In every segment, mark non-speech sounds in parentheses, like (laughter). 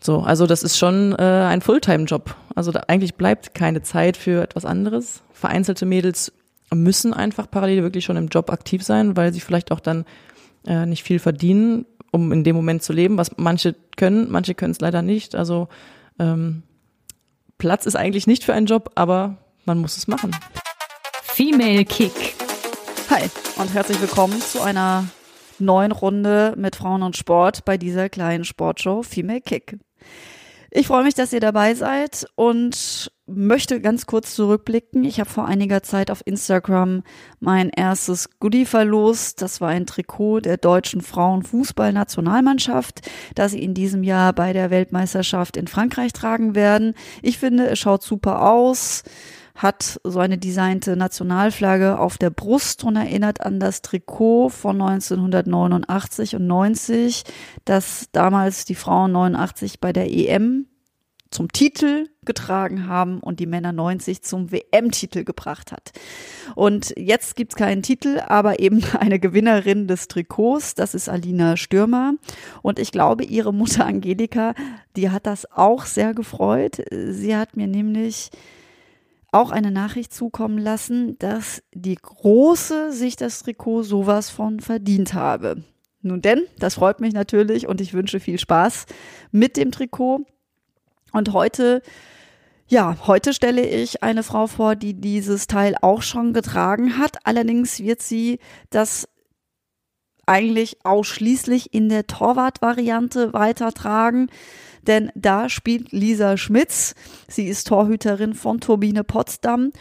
So, also das ist schon äh, ein Fulltime-Job. Also da eigentlich bleibt keine Zeit für etwas anderes. Vereinzelte Mädels müssen einfach parallel wirklich schon im Job aktiv sein, weil sie vielleicht auch dann äh, nicht viel verdienen, um in dem Moment zu leben, was manche können, manche können es leider nicht. Also ähm, Platz ist eigentlich nicht für einen Job, aber man muss es machen. Female Kick. Hi und herzlich willkommen zu einer neuen Runde mit Frauen und Sport bei dieser kleinen Sportshow Female Kick. Ich freue mich, dass ihr dabei seid und möchte ganz kurz zurückblicken. Ich habe vor einiger Zeit auf Instagram mein erstes Goodie verlost. Das war ein Trikot der deutschen Frauenfußballnationalmannschaft, das sie in diesem Jahr bei der Weltmeisterschaft in Frankreich tragen werden. Ich finde, es schaut super aus hat so eine designte Nationalflagge auf der Brust und erinnert an das Trikot von 1989 und 90, das damals die Frauen 89 bei der EM zum Titel getragen haben und die Männer 90 zum WM-Titel gebracht hat. Und jetzt gibt's keinen Titel, aber eben (laughs) eine Gewinnerin des Trikots, das ist Alina Stürmer. Und ich glaube, ihre Mutter Angelika, die hat das auch sehr gefreut. Sie hat mir nämlich auch eine Nachricht zukommen lassen, dass die Große sich das Trikot sowas von verdient habe. Nun denn, das freut mich natürlich und ich wünsche viel Spaß mit dem Trikot. Und heute, ja, heute stelle ich eine Frau vor, die dieses Teil auch schon getragen hat. Allerdings wird sie das eigentlich ausschließlich in der Torwart-Variante weitertragen denn da spielt Lisa Schmitz. Sie ist Torhüterin von Turbine Potsdam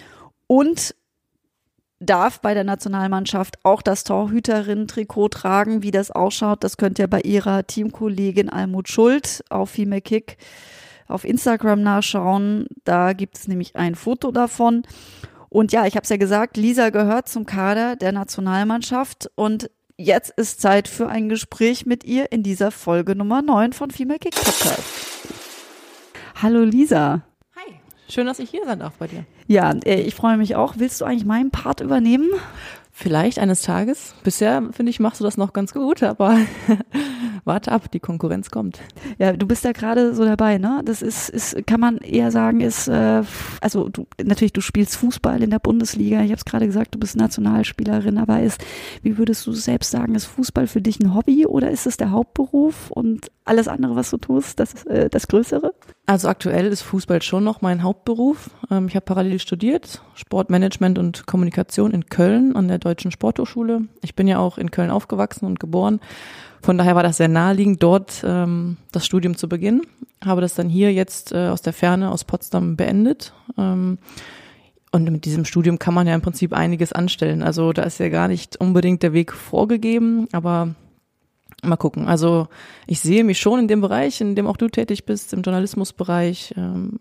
und darf bei der Nationalmannschaft auch das Torhüterin-Trikot tragen. Wie das ausschaut, das könnt ihr bei ihrer Teamkollegin Almut Schuld auf Female Kick auf Instagram nachschauen. Da gibt es nämlich ein Foto davon. Und ja, ich habe es ja gesagt, Lisa gehört zum Kader der Nationalmannschaft und Jetzt ist Zeit für ein Gespräch mit ihr in dieser Folge Nummer 9 von Female Kick Podcast. Hallo Lisa. Hi. Schön, dass ich hier sein darf bei dir. Ja, äh, ich freue mich auch. Willst du eigentlich meinen Part übernehmen? Vielleicht eines Tages. Bisher, finde ich, machst du das noch ganz gut, aber warte ab, die Konkurrenz kommt. Ja, du bist da gerade so dabei, ne? Das ist, ist kann man eher sagen, ist, äh, also du, natürlich, du spielst Fußball in der Bundesliga. Ich habe es gerade gesagt, du bist Nationalspielerin, aber ist, wie würdest du selbst sagen, ist Fußball für dich ein Hobby oder ist es der Hauptberuf und alles andere, was du tust, das ist äh, das Größere? Also aktuell ist Fußball schon noch mein Hauptberuf. Ähm, ich habe parallel studiert, Sportmanagement und Kommunikation in Köln an der Deutschen Sporthochschule. Ich bin ja auch in Köln aufgewachsen und geboren. Von daher war das sehr naheliegend, dort ähm, das Studium zu beginnen. Habe das dann hier jetzt äh, aus der Ferne, aus Potsdam beendet. Ähm, und mit diesem Studium kann man ja im Prinzip einiges anstellen. Also da ist ja gar nicht unbedingt der Weg vorgegeben, aber mal gucken. Also ich sehe mich schon in dem Bereich, in dem auch du tätig bist, im Journalismusbereich. Ähm,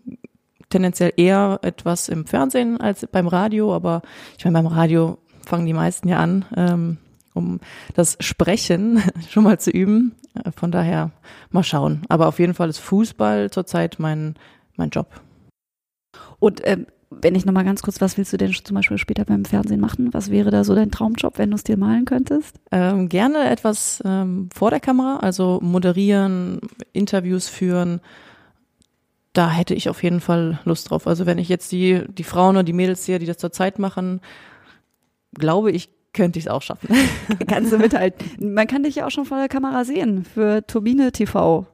tendenziell eher etwas im Fernsehen als beim Radio, aber ich meine, beim Radio fangen die meisten ja an, ähm, um das Sprechen (laughs) schon mal zu üben. Äh, von daher mal schauen. Aber auf jeden Fall ist Fußball zurzeit mein, mein Job. Und ähm, wenn ich nochmal ganz kurz, was willst du denn zum Beispiel später beim Fernsehen machen? Was wäre da so dein Traumjob, wenn du es dir malen könntest? Ähm, gerne etwas ähm, vor der Kamera, also moderieren, Interviews führen. Da hätte ich auf jeden Fall Lust drauf. Also wenn ich jetzt die, die Frauen und die Mädels sehe, die das zurzeit machen, glaube ich, könnte ich es auch schaffen. (laughs) Kannst du mithalten. Man kann dich ja auch schon vor der Kamera sehen für Turbine TV.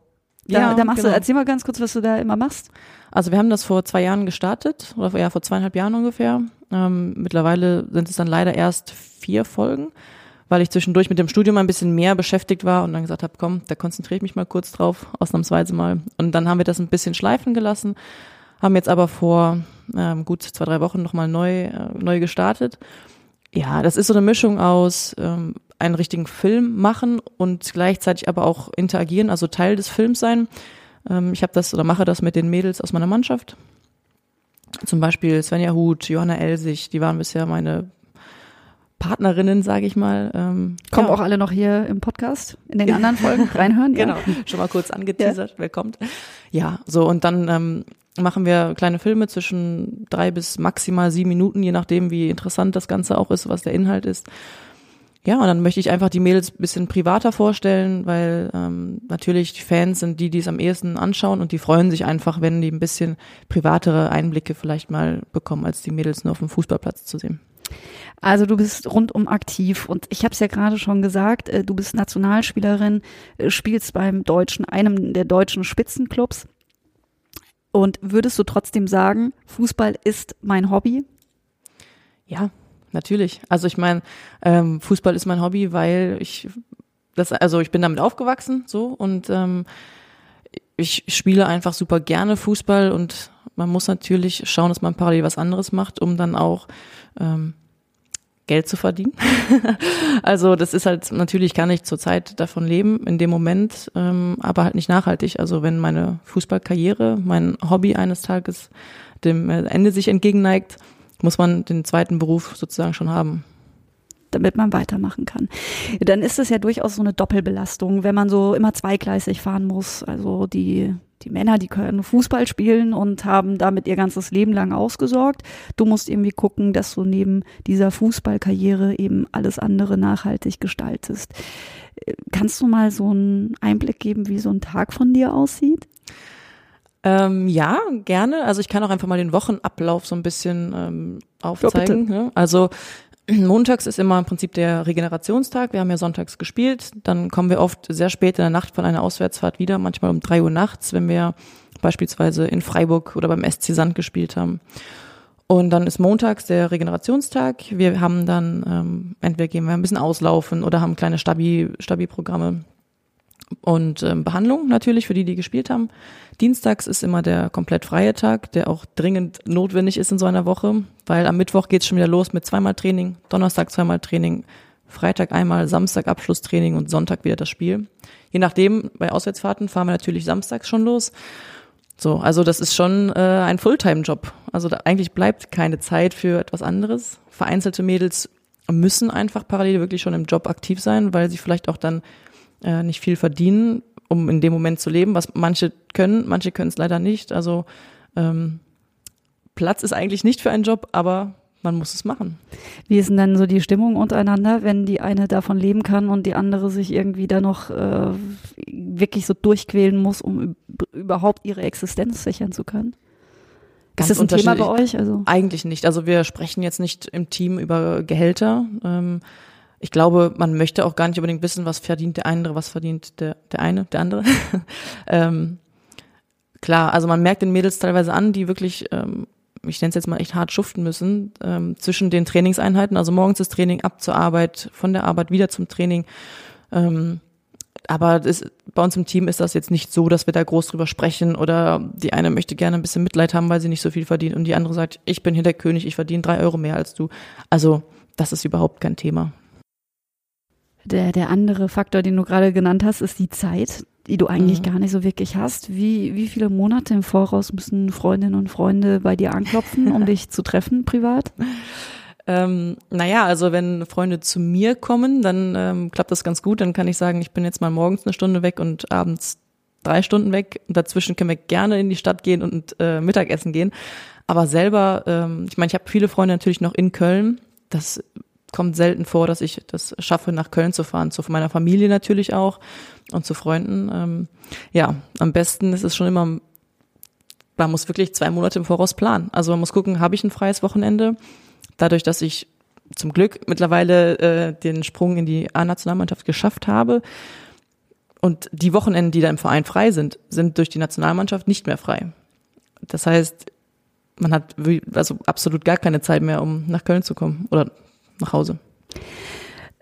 Da, ja, da machst genau. du, erzähl mal ganz kurz, was du da immer machst. Also wir haben das vor zwei Jahren gestartet, oder ja, vor zweieinhalb Jahren ungefähr. Ähm, mittlerweile sind es dann leider erst vier Folgen, weil ich zwischendurch mit dem Studium ein bisschen mehr beschäftigt war und dann gesagt habe, komm, da konzentriere ich mich mal kurz drauf, ausnahmsweise mal. Und dann haben wir das ein bisschen schleifen gelassen, haben jetzt aber vor ähm, gut zwei, drei Wochen nochmal neu, äh, neu gestartet Ja, das ist so eine Mischung aus ähm, einen richtigen Film machen und gleichzeitig aber auch interagieren, also Teil des Films sein. Ähm, ich habe das oder mache das mit den Mädels aus meiner Mannschaft. Zum Beispiel Svenja Huth, Johanna Elsig, die waren bisher meine Partnerinnen, sage ich mal. Ähm, Kommen ja. auch alle noch hier im Podcast in den (laughs) anderen Folgen reinhören? genau, schon mal kurz angeteasert, ja. wer kommt. Ja, so und dann ähm, machen wir kleine Filme zwischen drei bis maximal sieben Minuten, je nachdem, wie interessant das Ganze auch ist, was der Inhalt ist. Ja, und dann möchte ich einfach die Mädels bisschen privater vorstellen, weil ähm, natürlich die Fans sind die, die es am ehesten anschauen und die freuen sich einfach, wenn die ein bisschen privatere Einblicke vielleicht mal bekommen, als die Mädels nur auf dem Fußballplatz zu sehen. Also du bist rundum aktiv und ich habe es ja gerade schon gesagt, äh, du bist Nationalspielerin, äh, spielst beim deutschen, einem der deutschen Spitzenclubs. Und würdest du trotzdem sagen, Fußball ist mein Hobby? Ja, natürlich. Also ich meine, ähm, Fußball ist mein Hobby, weil ich das, also ich bin damit aufgewachsen, so und ähm, ich spiele einfach super gerne Fußball und man muss natürlich schauen, dass man parallel was anderes macht, um dann auch ähm, Geld zu verdienen. (laughs) also das ist halt, natürlich kann ich zurzeit davon leben, in dem Moment, ähm, aber halt nicht nachhaltig. Also wenn meine Fußballkarriere, mein Hobby eines Tages dem Ende sich entgegenneigt, muss man den zweiten Beruf sozusagen schon haben damit man weitermachen kann. Dann ist es ja durchaus so eine Doppelbelastung, wenn man so immer zweigleisig fahren muss. Also die, die Männer, die können Fußball spielen und haben damit ihr ganzes Leben lang ausgesorgt. Du musst irgendwie gucken, dass du neben dieser Fußballkarriere eben alles andere nachhaltig gestaltest. Kannst du mal so einen Einblick geben, wie so ein Tag von dir aussieht? Ähm, ja, gerne. Also ich kann auch einfach mal den Wochenablauf so ein bisschen ähm, aufzeigen. Ja, ne? Also (clears throat) montags ist immer im Prinzip der Regenerationstag. Wir haben ja sonntags gespielt. Dann kommen wir oft sehr spät in der Nacht von einer Auswärtsfahrt wieder, manchmal um drei Uhr nachts, wenn wir beispielsweise in Freiburg oder beim SC Sand gespielt haben. Und dann ist montags der Regenerationstag. Wir haben dann, ähm, entweder gehen wir ein bisschen auslaufen oder haben kleine Stabi, Stabi-Programme und ähm, Behandlung natürlich für die, die gespielt haben. Dienstags ist immer der komplett freie Tag, der auch dringend notwendig ist in so einer Woche, weil am Mittwoch geht's schon wieder los mit zweimal Training, Donnerstag zweimal Training, Freitag einmal, Samstag Abschlusstraining und Sonntag wieder das Spiel. Je nachdem, bei Auswärtsfahrten fahren wir natürlich samstags schon los. So, also das ist schon äh, ein Fulltime-Job. Also da eigentlich bleibt keine Zeit für etwas anderes. Vereinzelte Mädels müssen einfach parallel wirklich schon im Job aktiv sein, weil sie vielleicht auch dann äh, nicht viel verdienen, um in dem Moment zu leben, was manche können, manche können es leider nicht. Also ähm, Platz ist eigentlich nicht für einen Job, aber man muss es machen. Wie ist denn dann so die Stimmung untereinander, wenn die eine davon leben kann und die andere sich irgendwie da noch äh, wirklich so durchquälen muss, um überhaupt ihre Existenz sichern zu können? Ganz ist das ein Thema bei euch? Also eigentlich nicht. Also wir sprechen jetzt nicht im Team über Gehälter. Ähm, ich glaube, man möchte auch gar nicht unbedingt wissen, was verdient der andere, was verdient der, der eine, der andere. (laughs) ähm, klar, also man merkt den Mädels teilweise an, die wirklich, ähm, ich nenne es jetzt mal echt hart schuften müssen, ähm, zwischen den Trainingseinheiten, also morgens das Training ab zur Arbeit, von der Arbeit wieder zum Training. Ähm, aber das, bei uns im Team ist das jetzt nicht so, dass wir da groß drüber sprechen oder die eine möchte gerne ein bisschen Mitleid haben, weil sie nicht so viel verdient und die andere sagt, ich bin hier der König, ich verdiene drei Euro mehr als du. Also das ist überhaupt kein Thema. Der, der andere Faktor, den du gerade genannt hast, ist die Zeit, die du eigentlich mhm. gar nicht so wirklich hast. Wie, wie viele Monate im Voraus müssen Freundinnen und Freunde bei dir anklopfen, um (laughs) dich zu treffen privat? Ähm, naja, also wenn Freunde zu mir kommen, dann ähm, klappt das ganz gut. Dann kann ich sagen, ich bin jetzt mal morgens eine Stunde weg und abends drei Stunden weg. Und dazwischen können wir gerne in die Stadt gehen und äh, Mittagessen gehen. Aber selber, ähm, ich meine, ich habe viele Freunde natürlich noch in Köln. Das kommt selten vor, dass ich das schaffe, nach Köln zu fahren. Zu meiner Familie natürlich auch und zu Freunden. Ähm, ja, am besten ist es schon immer, man muss wirklich zwei Monate im Voraus planen. Also man muss gucken, habe ich ein freies Wochenende? Dadurch, dass ich zum Glück mittlerweile äh, den Sprung in die A-Nationalmannschaft geschafft habe und die Wochenenden, die da im Verein frei sind, sind durch die Nationalmannschaft nicht mehr frei. Das heißt, man hat also absolut gar keine Zeit mehr, um nach Köln zu kommen oder nach Hause.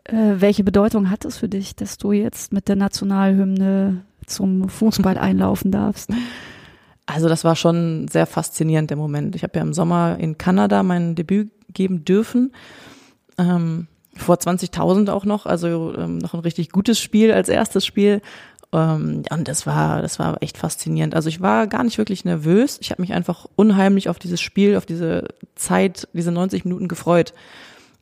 Äh, welche Bedeutung hat es für dich, dass du jetzt mit der Nationalhymne zum Fußball (laughs) einlaufen darfst? Also das war schon sehr faszinierend der Moment. Ich habe ja im Sommer in Kanada mein Debüt geben dürfen. ähm, vor 20.000 auch noch, also ähm, noch ein richtig gutes Spiel als erstes Spiel. Ähm, und das war, das war echt faszinierend. Also ich war gar nicht wirklich nervös. Ich habe mich einfach unheimlich auf dieses Spiel, auf diese Zeit, diese 90 Minuten gefreut.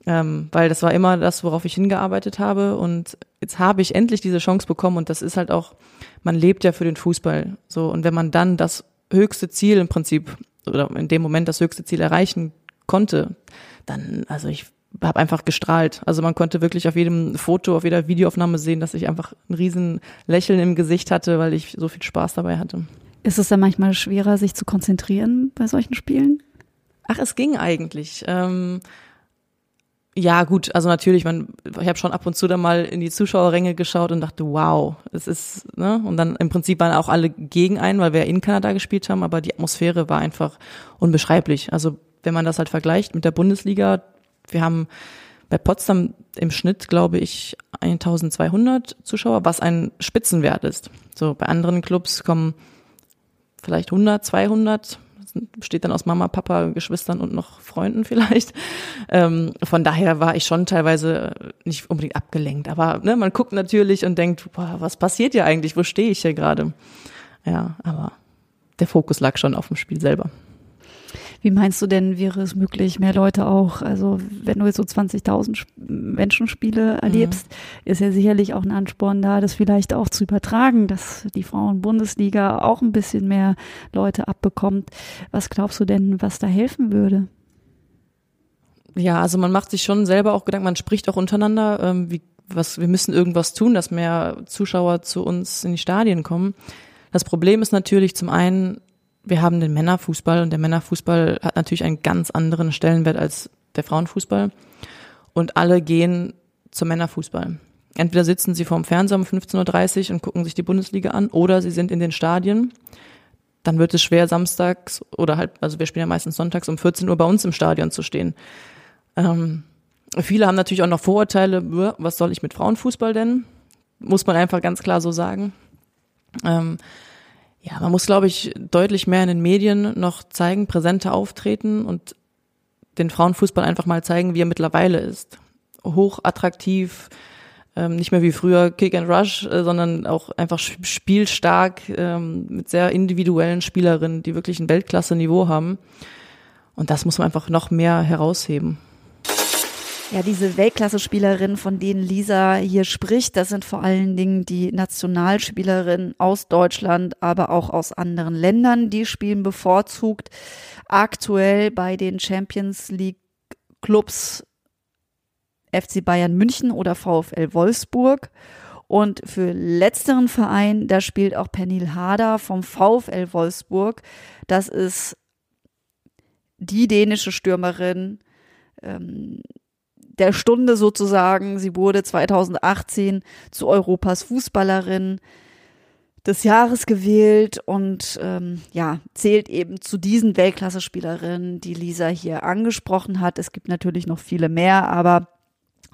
Ähm, weil das war immer das, worauf ich hingearbeitet habe. Und jetzt habe ich endlich diese Chance bekommen. Und das ist halt auch, man lebt ja für den Fußball. So, und wenn man dann das höchste Ziel im Prinzip, oder in dem Moment das höchste Ziel erreichen konnte, dann, also ich habe einfach gestrahlt. Also man konnte wirklich auf jedem Foto, auf jeder Videoaufnahme sehen, dass ich einfach ein riesen Lächeln im Gesicht hatte, weil ich so viel Spaß dabei hatte. Ist es dann manchmal schwerer, sich zu konzentrieren bei solchen Spielen? Ach, es ging eigentlich. Ähm, ja, gut, also natürlich, man, ich habe schon ab und zu dann mal in die Zuschauerränge geschaut und dachte, wow, es ist, ne? Und dann im Prinzip waren auch alle gegen einen, weil wir in Kanada gespielt haben, aber die Atmosphäre war einfach unbeschreiblich. Also wenn man das halt vergleicht mit der Bundesliga, wir haben bei Potsdam im Schnitt, glaube ich, 1200 Zuschauer, was ein Spitzenwert ist. So bei anderen Clubs kommen vielleicht 100, 200, besteht dann aus Mama, Papa, Geschwistern und noch Freunden vielleicht. Ähm, von daher war ich schon teilweise nicht unbedingt abgelenkt, aber ne, man guckt natürlich und denkt, boah, was passiert hier eigentlich? Wo stehe ich hier gerade? Ja, aber der Fokus lag schon auf dem Spiel selber. Wie meinst du denn, wäre es möglich, mehr Leute auch, also wenn du jetzt so 20.000 Menschenspiele mhm. erlebst, mhm. ist ja sicherlich auch ein Ansporn da, das vielleicht auch zu übertragen, dass die Frauen-Bundesliga auch ein bisschen mehr Leute abbekommt. Was glaubst du denn, was da helfen würde? Ja, also man macht sich schon selber auch Gedanken, man spricht auch untereinander, ähm, wie, was, wir müssen irgendwas tun, dass mehr Zuschauer zu uns in die Stadien kommen. Das Problem ist natürlich zum einen, wir haben den Männerfußball und der Männerfußball hat natürlich einen ganz anderen Stellenwert als der Frauenfußball. Und alle gehen zum Männerfußball. Entweder sitzen sie vorm Fernseher um 15.30 Uhr und gucken sich die Bundesliga an oder sie sind in den Stadien. Dann wird es schwer, samstags oder halt, also wir spielen ja meistens sonntags um 14 Uhr bei uns im Stadion zu stehen. Ähm, viele haben natürlich auch noch Vorurteile, was soll ich mit Frauenfußball denn? Muss man einfach ganz klar so sagen. Ähm, ja, man muss, glaube ich, deutlich mehr in den Medien noch zeigen, präsenter auftreten und den Frauenfußball einfach mal zeigen, wie er mittlerweile ist. Hoch attraktiv, ähm, nicht mehr wie früher Kick and Rush, äh, sondern auch einfach spielstark ähm, mit sehr individuellen Spielerinnen, die wirklich ein Weltklasse-Niveau haben. Und das muss man einfach noch mehr herausheben. Ja, diese Weltklasse-Spielerinnen, von denen Lisa hier spricht, das sind vor allen Dingen die Nationalspielerinnen aus Deutschland, aber auch aus anderen Ländern. Die spielen bevorzugt aktuell bei den Champions League Clubs FC Bayern München oder VfL Wolfsburg. Und für letzteren Verein, da spielt auch Pernil Harder vom VfL Wolfsburg. Das ist die dänische Stürmerin, ähm, der Stunde sozusagen. Sie wurde 2018 zu Europas Fußballerin des Jahres gewählt und ähm, ja, zählt eben zu diesen Weltklasse-Spielerinnen, die Lisa hier angesprochen hat. Es gibt natürlich noch viele mehr, aber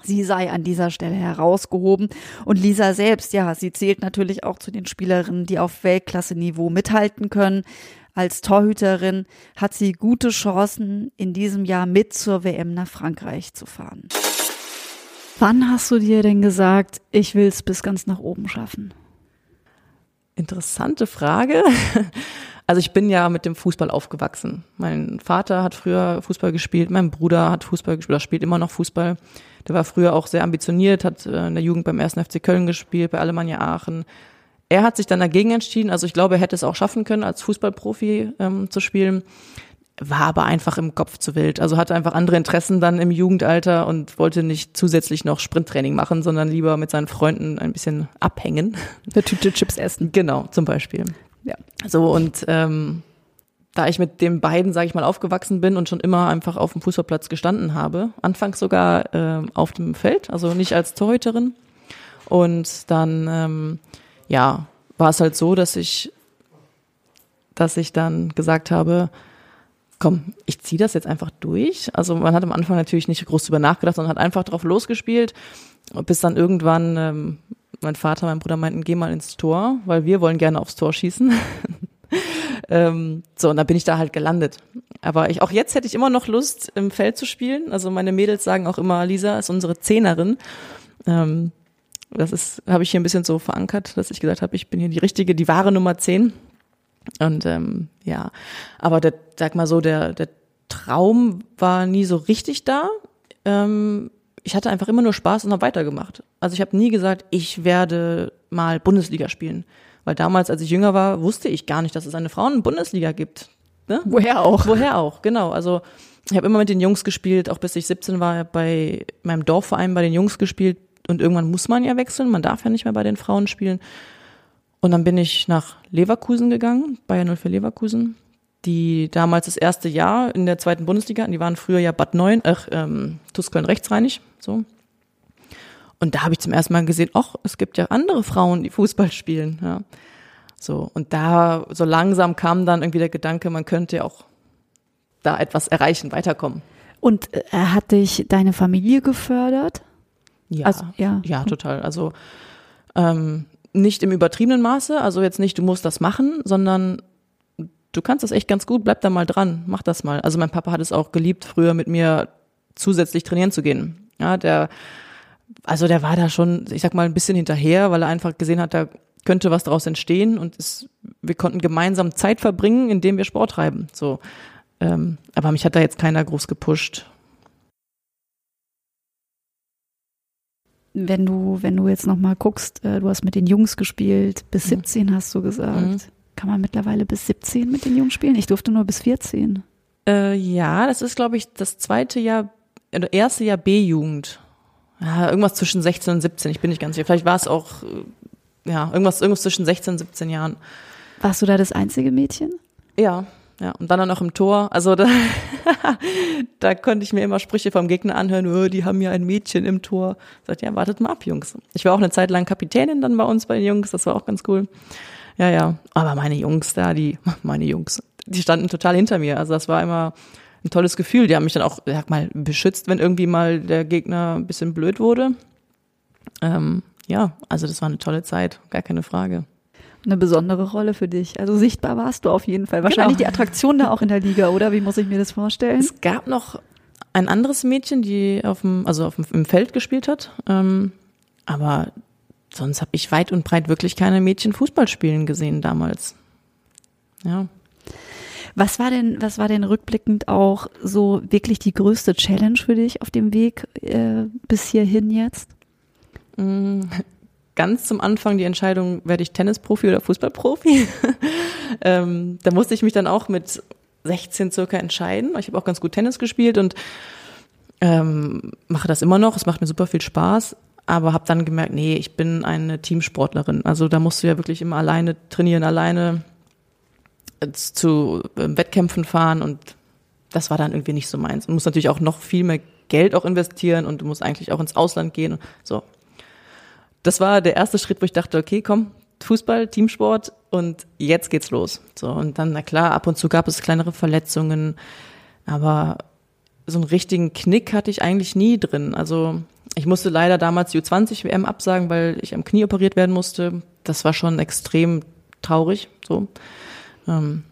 sie sei an dieser Stelle herausgehoben. Und Lisa selbst, ja, sie zählt natürlich auch zu den Spielerinnen, die auf Weltklasse-Niveau mithalten können. Als Torhüterin hat sie gute Chancen, in diesem Jahr mit zur WM nach Frankreich zu fahren. Wann hast du dir denn gesagt, ich will es bis ganz nach oben schaffen? Interessante Frage. (laughs) Also ich bin ja mit dem Fußball aufgewachsen. Mein Vater hat früher Fußball gespielt, mein Bruder hat Fußball gespielt, oder spielt immer noch Fußball. Der war früher auch sehr ambitioniert, hat äh, in der Jugend beim 1. FC Köln gespielt, bei Alemannia Aachen, er hat sich dann dagegen entschieden, also ich glaube, er hätte es auch schaffen können, als Fußballprofi ähm, zu spielen, war aber einfach im Kopf zu wild. Also hatte einfach andere Interessen dann im Jugendalter und wollte nicht zusätzlich noch Sprinttraining machen, sondern lieber mit seinen Freunden ein bisschen abhängen. Eine Tüte Chips essen. Genau, zum Beispiel. Ja. So und ähm, da ich mit den beiden, sage ich mal, aufgewachsen bin und schon immer einfach auf dem Fußballplatz gestanden habe, anfangs sogar äh, auf dem Feld, also nicht als Torhüterin. Und dann ähm, ja, war es halt so, dass ich, dass ich dann gesagt habe, komm, ich ziehe das jetzt einfach durch. Also man hat am Anfang natürlich nicht groß drüber nachgedacht, sondern hat einfach drauf losgespielt, bis dann irgendwann ähm, mein Vater, mein Bruder meinten, geh mal ins Tor, weil wir wollen gerne aufs Tor schießen. (laughs) ähm, so, und dann bin ich da halt gelandet. aber ich, auch jetzt hätte ich immer noch Lust, im Feld zu spielen. Also meine Mädels sagen auch immer, Lisa ist unsere Zehnerin. Ähm, das ist, habe ich hier ein bisschen so verankert, dass ich gesagt habe, ich bin hier die richtige, die wahre Nummer zehn. Und ähm, ja, aber der, sag mal so, der, der Traum war nie so richtig da. Ähm, ich hatte einfach immer nur Spaß und habe weitergemacht. Also ich habe nie gesagt, ich werde mal Bundesliga spielen. Weil damals, als ich jünger war, wusste ich gar nicht, dass es eine Frauen-Bundesliga gibt. Ne? Woher auch? Woher auch, genau. Also ich habe immer mit den Jungs gespielt, auch bis ich 17 war, bei meinem Dorfverein bei den Jungs gespielt. Und irgendwann muss man ja wechseln, man darf ja nicht mehr bei den Frauen spielen. Und dann bin ich nach Leverkusen gegangen, Bayern 04 Leverkusen, die damals das erste Jahr in der zweiten Bundesliga. Die waren früher ja Bad Neun, ach, ähm, Tuskeln rechtsreinig, so. Und da habe ich zum ersten Mal gesehen, ach, es gibt ja andere Frauen, die Fußball spielen, ja. So. Und da, so langsam kam dann irgendwie der Gedanke, man könnte ja auch da etwas erreichen, weiterkommen. Und äh, hat dich deine Familie gefördert? Ja, also, ja. ja, total. Also ähm, nicht im übertriebenen Maße, also jetzt nicht, du musst das machen, sondern du kannst das echt ganz gut, bleib da mal dran, mach das mal. Also mein Papa hat es auch geliebt, früher mit mir zusätzlich trainieren zu gehen. Ja, der, also der war da schon, ich sag mal, ein bisschen hinterher, weil er einfach gesehen hat, da könnte was daraus entstehen und es, wir konnten gemeinsam Zeit verbringen, indem wir Sport treiben. So, ähm, aber mich hat da jetzt keiner groß gepusht. Wenn du, wenn du jetzt nochmal guckst, äh, du hast mit den Jungs gespielt, bis 17 mhm. hast du gesagt. Mhm. Kann man mittlerweile bis 17 mit den Jungs spielen? Ich durfte nur bis 14. Äh, ja, das ist, glaube ich, das zweite Jahr, oder erste Jahr B-Jugend. Ja, irgendwas zwischen 16 und 17, ich bin nicht ganz sicher. Vielleicht war es auch, äh, ja, irgendwas, irgendwas zwischen 16 und 17 Jahren. Warst du da das einzige Mädchen? Ja, ja, und dann auch noch im Tor. Also da, (laughs) da konnte ich mir immer Sprüche vom Gegner anhören, oh, die haben ja ein Mädchen im Tor. Ich sagte, ja, wartet mal ab, Jungs. Ich war auch eine Zeit lang Kapitänin dann bei uns bei den Jungs, das war auch ganz cool. Ja, ja. Aber meine Jungs da, die, (laughs) meine Jungs, die standen total hinter mir. Also das war immer ein tolles Gefühl. Die haben mich dann auch, sag mal, beschützt, wenn irgendwie mal der Gegner ein bisschen blöd wurde. Ähm, ja, also das war eine tolle Zeit, gar keine Frage. Eine besondere Rolle für dich. Also sichtbar warst du auf jeden Fall. Wahrscheinlich genau. die Attraktion da auch in der Liga, oder? Wie muss ich mir das vorstellen? Es gab noch ein anderes Mädchen, die auf dem, also auf dem, im Feld gespielt hat. Ähm, aber sonst habe ich weit und breit wirklich keine Mädchen Fußball spielen gesehen damals. Ja. Was war denn, was war denn rückblickend auch so wirklich die größte Challenge für dich auf dem Weg äh, bis hierhin jetzt? Ganz zum Anfang die Entscheidung, werde ich Tennisprofi oder Fußballprofi? (laughs) ähm, da musste ich mich dann auch mit 16 circa entscheiden. Ich habe auch ganz gut Tennis gespielt und ähm, mache das immer noch. Es macht mir super viel Spaß aber habe dann gemerkt, nee, ich bin eine Teamsportlerin. Also da musst du ja wirklich immer alleine trainieren, alleine zu äh, Wettkämpfen fahren und das war dann irgendwie nicht so meins. Du musst natürlich auch noch viel mehr Geld auch investieren und du musst eigentlich auch ins Ausland gehen. So. Das war der erste Schritt, wo ich dachte, okay, komm, Fußball, Teamsport und jetzt geht's los. So und dann na klar, ab und zu gab es kleinere Verletzungen, aber so einen richtigen Knick hatte ich eigentlich nie drin. Also ich musste leider damals die U20 WM absagen, weil ich am Knie operiert werden musste. Das war schon extrem traurig, so. Ähm,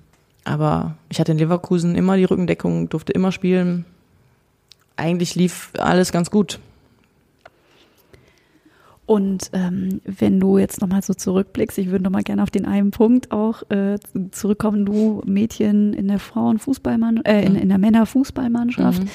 aber ich hatte in Leverkusen immer die Rückendeckung, durfte immer spielen. Eigentlich lief alles ganz gut. Und ähm, wenn du jetzt nochmal so zurückblickst, ich würde nochmal gerne auf den einen Punkt auch äh, zurückkommen, du Mädchen in der Frauenfußballmannschaft, äh, in, mhm. in der Männerfußballmannschaft. Mhm.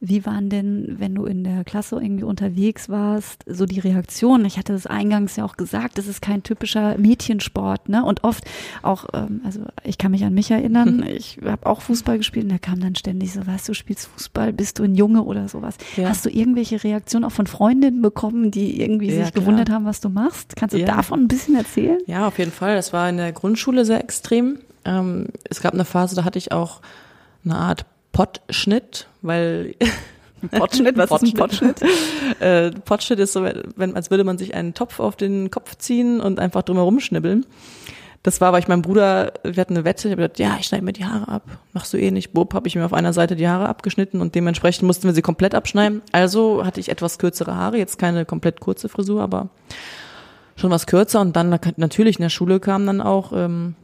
Wie waren denn, wenn du in der Klasse irgendwie unterwegs warst, so die Reaktionen? Ich hatte das eingangs ja auch gesagt, das ist kein typischer Mädchensport, ne? Und oft auch, ähm, also ich kann mich an mich erinnern, (laughs) ich habe auch Fußball gespielt und da kam dann ständig so, weißt du, spielst Fußball, bist du ein Junge oder sowas. Ja. Hast du irgendwelche Reaktionen auch von Freundinnen bekommen, die irgendwie ja, sich klar. gewundert haben, was du machst? Kannst du ja. davon ein bisschen erzählen? Ja, auf jeden Fall. Das war in der Grundschule sehr extrem. Ähm, es gab eine Phase, da hatte ich auch eine Art Pottschnitt, weil (laughs) Pottschnitt, was ist ein Pottschnitt? (laughs) äh, Pottschnitt ist so, wenn, als würde man sich einen Topf auf den Kopf ziehen und einfach drumherum schnibbeln. Das war, weil ich meinem Bruder, wir hatten eine Wette, ich habe gesagt, ja, ich schneide mir die Haare ab. Machst du eh nicht. Bob, habe ich mir auf einer Seite die Haare abgeschnitten und dementsprechend mussten wir sie komplett abschneiden. Also hatte ich etwas kürzere Haare, jetzt keine komplett kurze Frisur, aber schon was kürzer. Und dann natürlich in der Schule kam dann auch ähm,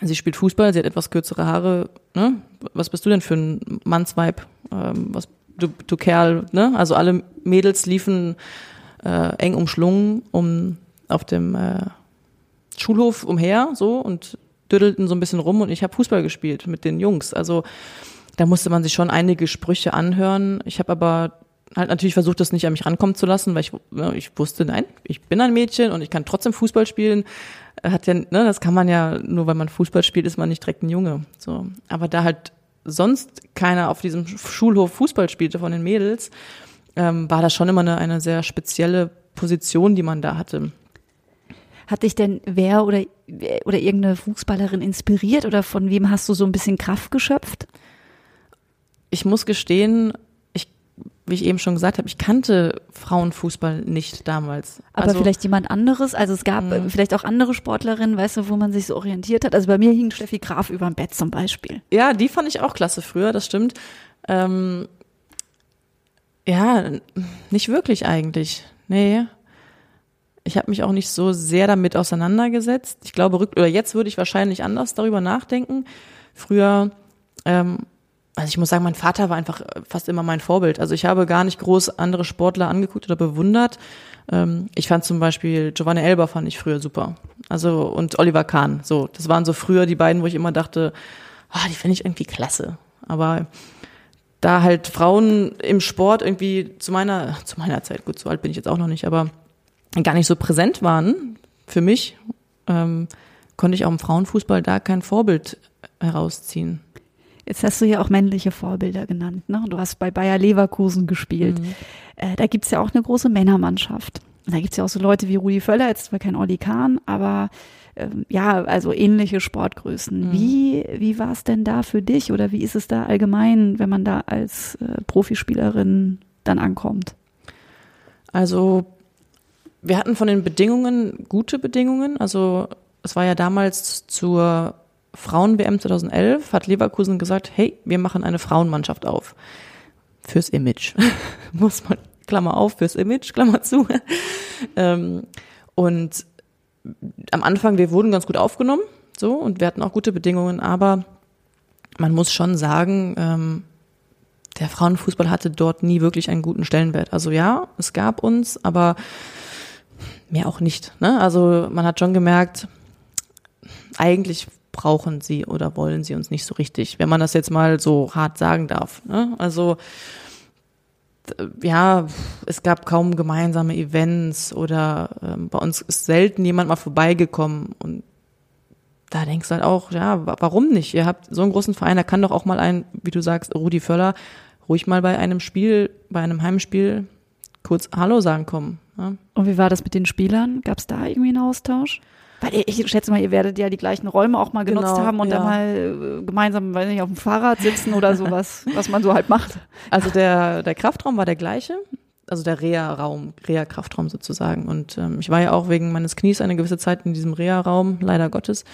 sie spielt Fußball, sie hat etwas kürzere Haare, ne? Was bist du denn für ein Mannsweib? Ähm, was du, du Kerl, ne? Also alle Mädels liefen äh, eng umschlungen um auf dem äh, Schulhof umher so und düdelten so ein bisschen rum und ich habe Fußball gespielt mit den Jungs. Also da musste man sich schon einige Sprüche anhören. Ich habe aber halt natürlich versucht, das nicht an mich rankommen zu lassen, weil ich, ich wusste, nein, ich bin ein Mädchen und ich kann trotzdem Fußball spielen. Hat ja, ne, das kann man ja, nur weil man Fußball spielt, ist man nicht direkt ein Junge. So. Aber da halt sonst keiner auf diesem Schulhof Fußball spielte von den Mädels, ähm, war das schon immer eine, eine sehr spezielle Position, die man da hatte. Hat dich denn wer oder, oder irgendeine Fußballerin inspiriert oder von wem hast du so ein bisschen Kraft geschöpft? Ich muss gestehen, wie ich eben schon gesagt habe, ich kannte Frauenfußball nicht damals. Aber also, vielleicht jemand anderes? Also es gab mh. vielleicht auch andere Sportlerinnen, weißt du, wo man sich so orientiert hat. Also bei mir hing Steffi Graf über dem Bett zum Beispiel. Ja, die fand ich auch klasse früher, das stimmt. Ähm, ja, nicht wirklich eigentlich. Nee. Ich habe mich auch nicht so sehr damit auseinandergesetzt. Ich glaube, rück oder jetzt würde ich wahrscheinlich anders darüber nachdenken. Früher, ähm, also ich muss sagen, mein Vater war einfach fast immer mein Vorbild. Also ich habe gar nicht groß andere Sportler angeguckt oder bewundert. Ähm, ich fand zum Beispiel Giovanni Elber fand ich früher super. Also und Oliver Kahn. So, das waren so früher die beiden, wo ich immer dachte, ah, die finde ich irgendwie klasse. Aber da halt Frauen im Sport irgendwie zu meiner, (laughs) zu meiner Zeit, gut, so alt bin ich jetzt auch noch nicht, aber gar nicht so präsent waren für mich, ähm, konnte ich auch im Frauenfußball da kein Vorbild herausziehen. Jetzt hast du ja auch männliche Vorbilder genannt. Ne? Du hast bei Bayer Leverkusen gespielt. Mhm. Äh, da gibt's ja auch eine große Männermannschaft. Da gibt's ja auch so Leute wie Rudi Völler, jetzt zwar kein Olli Kahn, aber ähm, ja, also ähnliche Sportgrößen. Mhm. Wie, wie war es denn da für dich oder wie ist es da allgemein, wenn man da als äh, Profispielerin dann ankommt? Also wir hatten von den Bedingungen gute Bedingungen. Also es war ja damals zur Frauen-WM 2011, hat Leverkusen gesagt, hey, wir machen eine Frauenmannschaft auf. Fürs Image. (laughs) Muss man, Klammer auf, fürs Image, Klammer zu. (laughs) ähm, und am Anfang, wir wurden ganz gut aufgenommen, so, und wir hatten auch gute Bedingungen, aber man muss schon sagen, ähm, der Frauenfußball hatte dort nie wirklich einen guten Stellenwert. Also ja, es gab uns, aber mehr auch nicht. Ne? Also man hat schon gemerkt, eigentlich brauchen sie oder wollen sie uns nicht so richtig, wenn man das jetzt mal so hart sagen darf. Ne? Also ja, es gab kaum gemeinsame Events oder ähm, bei uns ist selten jemand mal vorbeigekommen und da denkst du halt auch, ja, warum nicht? Ihr habt so einen großen Verein, da kann doch auch mal ein, wie du sagst, Rudi Völler, ruhig mal bei einem Spiel, bei einem Heimspiel kurz Hallo sagen kommen. Ja? Und wie war das mit den Spielern? Gab es da irgendwie einen Austausch? Weil ich schätze mal, ihr werdet ja die gleichen Räume auch mal genutzt genau, haben und ja. dann mal äh, gemeinsam, weiß nicht, auf dem Fahrrad sitzen oder (laughs) sowas, was man so halt macht. Also der, der Kraftraum war der gleiche, also der Reha-Raum, Reha-Kraftraum sozusagen. Und ähm, ich war ja auch wegen meines Knies eine gewisse Zeit in diesem Reha-Raum, leider Gottes.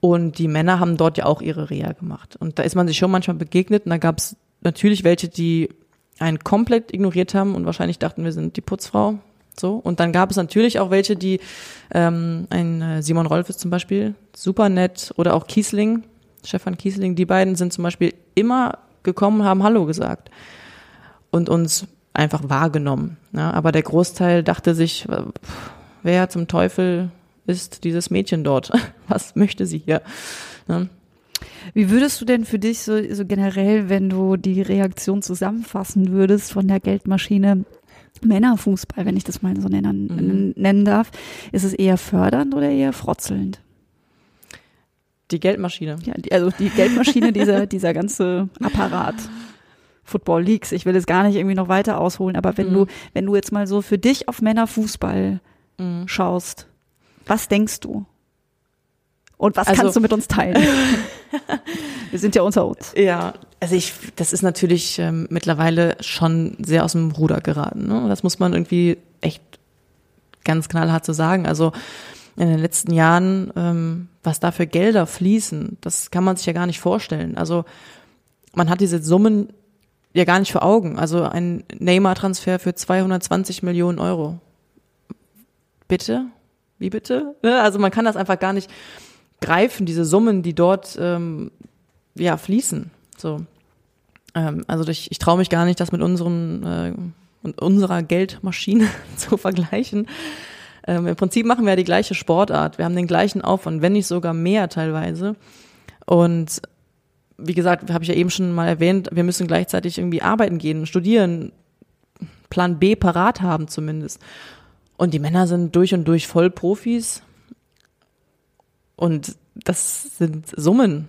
Und die Männer haben dort ja auch ihre Reha gemacht. Und da ist man sich schon manchmal begegnet und da gab es natürlich welche, die einen komplett ignoriert haben und wahrscheinlich dachten, wir sind die Putzfrau so. Und dann gab es natürlich auch welche, die, ähm, ein äh, Simon Rolf ist zum Beispiel super nett oder auch Kiesling, Stefan Kiesling, die beiden sind zum Beispiel immer gekommen, haben Hallo gesagt und uns einfach wahrgenommen. Ja, aber der Großteil dachte sich, wer zum Teufel ist dieses Mädchen dort? (laughs) Was möchte sie hier? Ja. Wie würdest du denn für dich so, so generell, wenn du die Reaktion zusammenfassen würdest von der Geldmaschine Männerfußball, wenn ich das mal so nennen, mhm. nennen darf, ist es eher fördernd oder eher frotzelnd? Die Geldmaschine. Ja, die, also die Geldmaschine, dieser, (laughs) dieser ganze Apparat. Football Leagues. Ich will es gar nicht irgendwie noch weiter ausholen, aber wenn mhm. du, wenn du jetzt mal so für dich auf Männerfußball mhm. schaust, was denkst du? Und was also, kannst du mit uns teilen? (laughs) Wir sind ja unter uns. Ja, also ich, das ist natürlich ähm, mittlerweile schon sehr aus dem Ruder geraten. Ne? Das muss man irgendwie echt ganz knallhart so sagen. Also in den letzten Jahren, ähm, was da für Gelder fließen, das kann man sich ja gar nicht vorstellen. Also man hat diese Summen ja gar nicht vor Augen. Also ein Neymar-Transfer für 220 Millionen Euro. Bitte? Wie bitte? Ne? Also man kann das einfach gar nicht greifen, diese Summen, die dort ähm, ja fließen. So, ähm, also ich, ich traue mich gar nicht, das mit unserem äh, unserer Geldmaschine (laughs) zu vergleichen. Ähm, Im Prinzip machen wir ja die gleiche Sportart. Wir haben den gleichen Aufwand, wenn nicht sogar mehr teilweise. Und wie gesagt, habe ich ja eben schon mal erwähnt, wir müssen gleichzeitig irgendwie arbeiten gehen, studieren, Plan B parat haben zumindest. Und die Männer sind durch und durch Vollprofis. Und das sind Summen.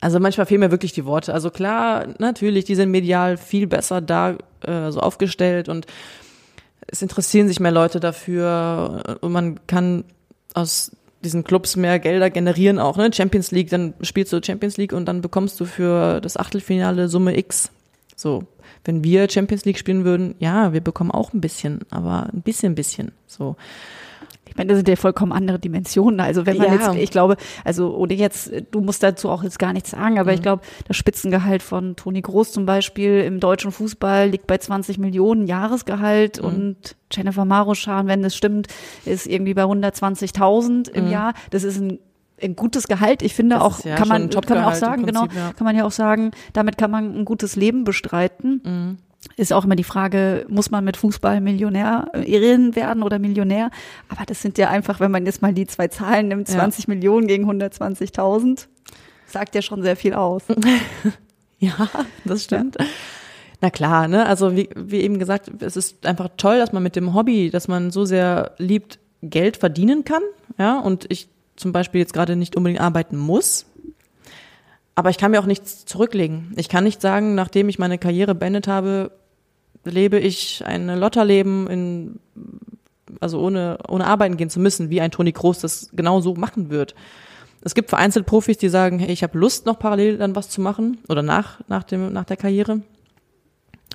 Also manchmal fehlen mir wirklich die Worte. Also klar, natürlich, die sind medial viel besser da äh, so aufgestellt und es interessieren sich mehr Leute dafür und man kann aus diesen Clubs mehr Gelder generieren auch, ne? Champions League, dann spielst du Champions League und dann bekommst du für das Achtelfinale Summe X. So, wenn wir Champions League spielen würden, ja, wir bekommen auch ein bisschen, aber ein bisschen, bisschen. So. Ich meine, das sind ja vollkommen andere Dimensionen. Also wenn man ja. jetzt, ich glaube, also ohne jetzt, du musst dazu auch jetzt gar nichts sagen, aber mhm. ich glaube, das Spitzengehalt von Toni Groß zum Beispiel im deutschen Fußball liegt bei 20 Millionen Jahresgehalt mhm. und Jennifer Maruschan, wenn das stimmt, ist irgendwie bei 120.000 im mhm. Jahr. Das ist ein ein gutes Gehalt. Ich finde das auch, ja kann man, kann man auch sagen, genau, Prinzip, genau, ja. kann man ja auch sagen, damit kann man ein gutes Leben bestreiten. Mhm ist auch immer die Frage, muss man mit Fußball Millionärin werden oder Millionär? Aber das sind ja einfach, wenn man jetzt mal die zwei Zahlen nimmt, 20 ja. Millionen gegen 120.000, sagt ja schon sehr viel aus. (laughs) ja, das stimmt. Ja. Na klar, ne? Also wie, wie eben gesagt, es ist einfach toll, dass man mit dem Hobby, dass man so sehr liebt, Geld verdienen kann. Ja, und ich zum Beispiel jetzt gerade nicht unbedingt arbeiten muss, aber ich kann mir auch nichts zurücklegen. Ich kann nicht sagen, nachdem ich meine Karriere beendet habe, lebe ich ein Lotterleben in, also ohne, ohne arbeiten gehen zu müssen, wie ein Toni Kroos das genau so machen wird. Es gibt vereinzelt Profis, die sagen, hey, ich habe Lust, noch parallel dann was zu machen oder nach, nach, dem, nach der Karriere.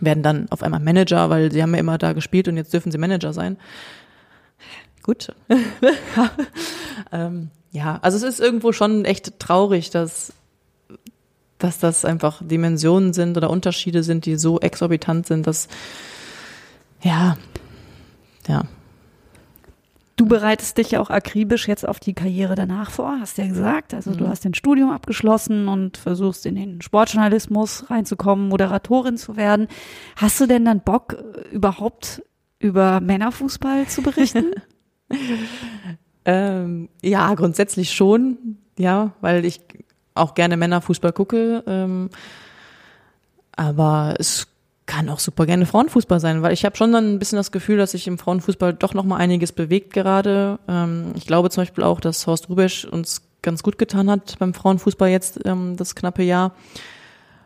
Werden dann auf einmal Manager, weil sie haben ja immer da gespielt und jetzt dürfen sie Manager sein. Gut. (laughs) ähm, ja, also es ist irgendwo schon echt traurig, dass dass das einfach Dimensionen sind oder Unterschiede sind, die so exorbitant sind, dass ja, ja. Du bereitest dich ja auch akribisch jetzt auf die Karriere danach vor, hast ja gesagt. Also mhm. du hast den Studium abgeschlossen und versuchst in den Sportjournalismus reinzukommen, Moderatorin zu werden. Hast du denn dann Bock, überhaupt über Männerfußball zu berichten? (laughs) ähm, ja, grundsätzlich schon. Ja, weil ich auch gerne Männerfußball gucke. Ähm, aber es kann auch super gerne Frauenfußball sein, weil ich habe schon dann ein bisschen das Gefühl, dass sich im Frauenfußball doch noch mal einiges bewegt gerade. Ähm, ich glaube zum Beispiel auch, dass Horst Rubesch uns ganz gut getan hat beim Frauenfußball jetzt ähm, das knappe Jahr.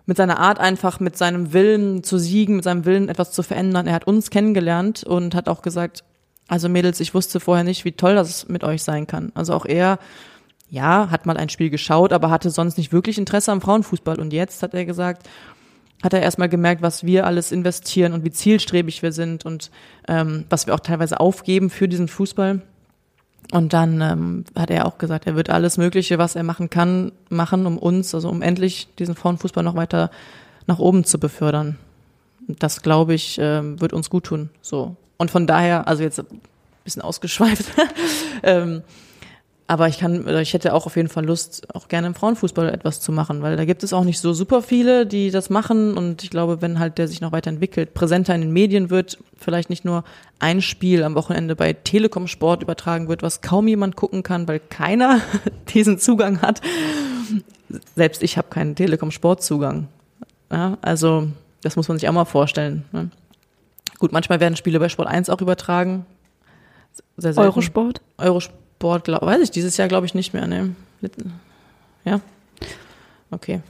Mit seiner Art einfach, mit seinem Willen zu siegen, mit seinem Willen etwas zu verändern. Er hat uns kennengelernt und hat auch gesagt, also Mädels, ich wusste vorher nicht, wie toll das mit euch sein kann. Also auch er ja, hat mal ein Spiel geschaut, aber hatte sonst nicht wirklich Interesse am Frauenfußball. Und jetzt hat er gesagt, hat er erstmal gemerkt, was wir alles investieren und wie zielstrebig wir sind und ähm, was wir auch teilweise aufgeben für diesen Fußball. Und dann ähm, hat er auch gesagt, er wird alles Mögliche, was er machen kann, machen, um uns, also um endlich diesen Frauenfußball noch weiter nach oben zu befördern. Das, glaube ich, äh, wird uns gut tun. So. Und von daher, also jetzt ein bisschen ausgeschweift, (laughs) ähm, aber ich kann, ich hätte auch auf jeden Fall Lust, auch gerne im Frauenfußball etwas zu machen, weil da gibt es auch nicht so super viele, die das machen. Und ich glaube, wenn halt der sich noch weiterentwickelt, präsenter in den Medien wird, vielleicht nicht nur ein Spiel am Wochenende bei Telekom Sport übertragen wird, was kaum jemand gucken kann, weil keiner (laughs) diesen Zugang hat. Selbst ich habe keinen Telekom Sport Zugang. Ja, also das muss man sich auch mal vorstellen. Ne? Gut, manchmal werden Spiele bei Sport 1 auch übertragen. Sehr Eurosport? Eurosport Board, glaub, weiß ich, dieses Jahr glaube ich nicht mehr. Ne? Ja. Okay.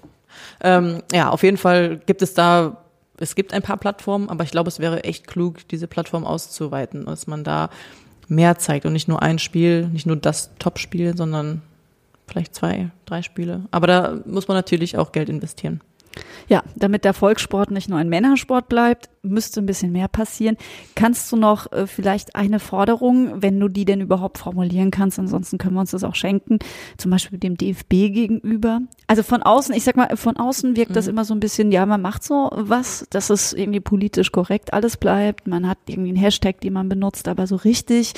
Ähm, ja, auf jeden Fall gibt es da, es gibt ein paar Plattformen, aber ich glaube, es wäre echt klug, diese Plattform auszuweiten, dass man da mehr zeigt und nicht nur ein Spiel, nicht nur das Top-Spiel, sondern vielleicht zwei, drei Spiele. Aber da muss man natürlich auch Geld investieren. Ja, damit der Volkssport nicht nur ein Männersport bleibt, müsste ein bisschen mehr passieren. Kannst du noch äh, vielleicht eine Forderung, wenn du die denn überhaupt formulieren kannst, ansonsten können wir uns das auch schenken, zum Beispiel dem DFB gegenüber? Also von außen, ich sag mal, von außen wirkt mhm. das immer so ein bisschen, ja, man macht so was, dass es irgendwie politisch korrekt alles bleibt, man hat irgendwie einen Hashtag, den man benutzt, aber so richtig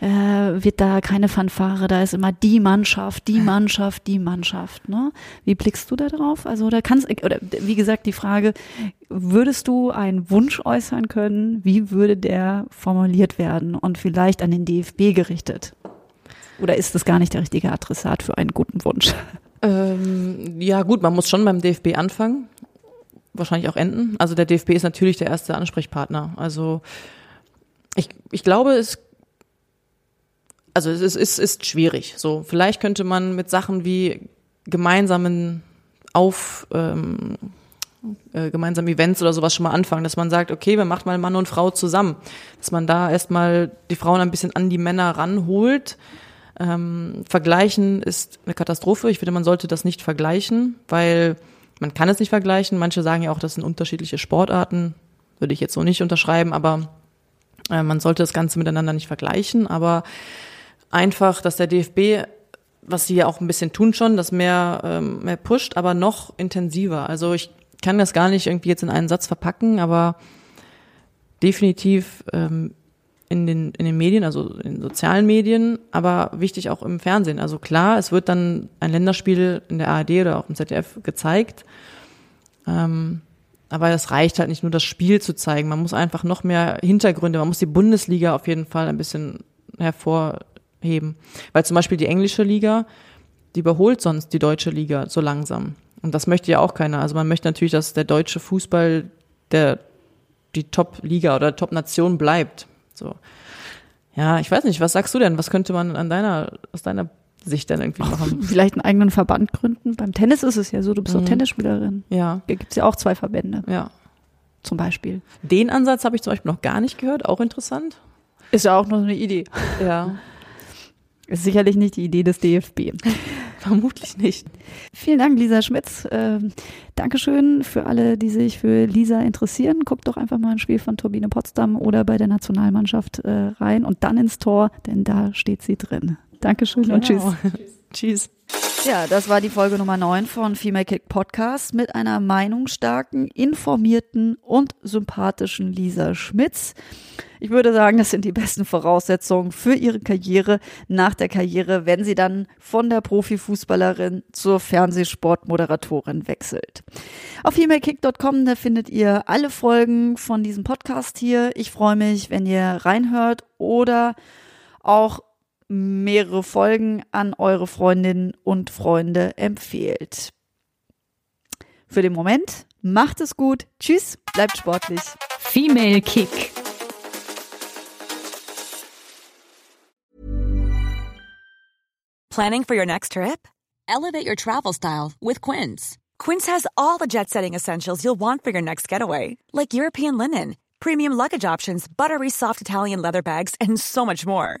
äh, wird da keine Fanfare, da ist immer die Mannschaft, die Mannschaft, die Mannschaft. Ne? Wie blickst du da drauf? Also oder kannst oder wie gesagt die Frage, würdest du einen Wunsch äußern können? Wie würde der formuliert werden und vielleicht an den DFB gerichtet? Oder ist das gar nicht der richtige Adressat für einen guten Wunsch? Ähm, ja gut, man muss schon beim DFB anfangen, wahrscheinlich auch enden. Also der DFB ist natürlich der erste Ansprechpartner. Also ich, ich glaube, es also es ist, ist, ist schwierig. So, vielleicht könnte man mit Sachen wie gemeinsamen auf ähm, äh, gemeinsame Events oder sowas schon mal anfangen, dass man sagt, okay, wir machen mal Mann und Frau zusammen, dass man da erstmal die Frauen ein bisschen an die Männer ranholt. Ähm, vergleichen ist eine Katastrophe. Ich finde, man sollte das nicht vergleichen, weil man kann es nicht vergleichen. Manche sagen ja auch, das sind unterschiedliche Sportarten. Würde ich jetzt so nicht unterschreiben, aber äh, man sollte das Ganze miteinander nicht vergleichen. Aber einfach, dass der DFB, was sie ja auch ein bisschen tun schon, das mehr, ähm, mehr pusht, aber noch intensiver. Also ich kann das gar nicht irgendwie jetzt in einen Satz verpacken, aber definitiv ähm, in den, in den Medien, also in sozialen Medien, aber wichtig auch im Fernsehen. Also klar, es wird dann ein Länderspiel in der ARD oder auch im ZDF gezeigt. Ähm, aber es reicht halt nicht nur das Spiel zu zeigen. Man muss einfach noch mehr Hintergründe, man muss die Bundesliga auf jeden Fall ein bisschen hervor, heben. Weil zum Beispiel die englische Liga, die überholt sonst die deutsche Liga so langsam. Und das möchte ja auch keiner. Also man möchte natürlich, dass der deutsche Fußball der, die Top-Liga oder Top-Nation bleibt. So. Ja, ich weiß nicht, was sagst du denn? Was könnte man an deiner, aus deiner Sicht denn irgendwie machen? Ach, vielleicht einen eigenen Verband gründen. Beim Tennis ist es ja so, du bist mhm. auch Tennisspielerin. Ja. Da gibt's ja auch zwei Verbände. Ja. Zum Beispiel. Den Ansatz habe ich zum Beispiel noch gar nicht gehört, auch interessant. Ist ja auch noch eine Idee. Ja. (laughs) Ist sicherlich nicht die Idee des DFB. (laughs) Vermutlich nicht. Vielen Dank, Lisa Schmitz. Ähm, Dankeschön für alle, die sich für Lisa interessieren. Guckt doch einfach mal ein Spiel von Turbine Potsdam oder bei der Nationalmannschaft äh, rein und dann ins Tor, denn da steht sie drin. Dankeschön genau. und tschüss. tschüss. (laughs) Ja, das war die Folge Nummer 9 von Female Kick Podcast mit einer meinungsstarken, informierten und sympathischen Lisa Schmitz. Ich würde sagen, das sind die besten Voraussetzungen für ihre Karriere nach der Karriere, wenn sie dann von der Profifußballerin zur Fernsehsportmoderatorin wechselt. Auf femalekick.com, da findet ihr alle Folgen von diesem Podcast hier. Ich freue mich, wenn ihr reinhört oder auch mehrere Folgen an eure Freundinnen und Freunde empfehlt. Für den Moment, macht es gut. Tschüss, bleibt sportlich. Female Kick. Planning for your next trip? Elevate your travel style with Quince. Quince has all the jet setting essentials you'll want for your next getaway, like European linen, premium luggage options, buttery soft Italian leather bags, and so much more.